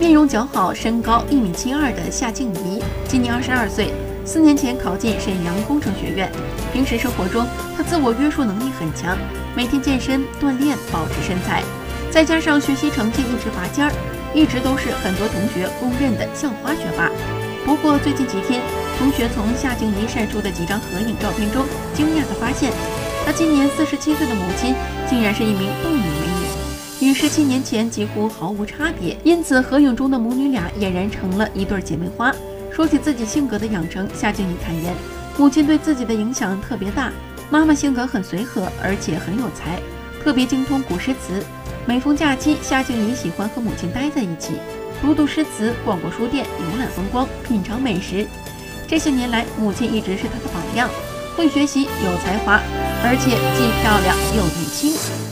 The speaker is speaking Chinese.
面容姣好，身高一米七二的夏静怡，今年二十二岁，四年前考进沈阳工程学院。平时生活中，她自我约束能力很强，每天健身锻炼，保持身材，再加上学习成绩一直拔尖儿，一直都是很多同学公认的校花学霸。不过最近几天，同学从夏静怡晒出的几张合影照片中，惊讶地发现，她今年四十七岁的母亲竟然是一名冻龄。与十七年前几乎毫无差别，因此合影中的母女俩俨然成了一对姐妹花。说起自己性格的养成，夏静怡坦言，母亲对自己的影响特别大。妈妈性格很随和，而且很有才，特别精通古诗词。每逢假期，夏静怡喜欢和母亲待在一起，读读诗词，逛逛书店，游览风光，品尝美食。这些年来，母亲一直是她的榜样，会学习，有才华，而且既漂亮又年轻。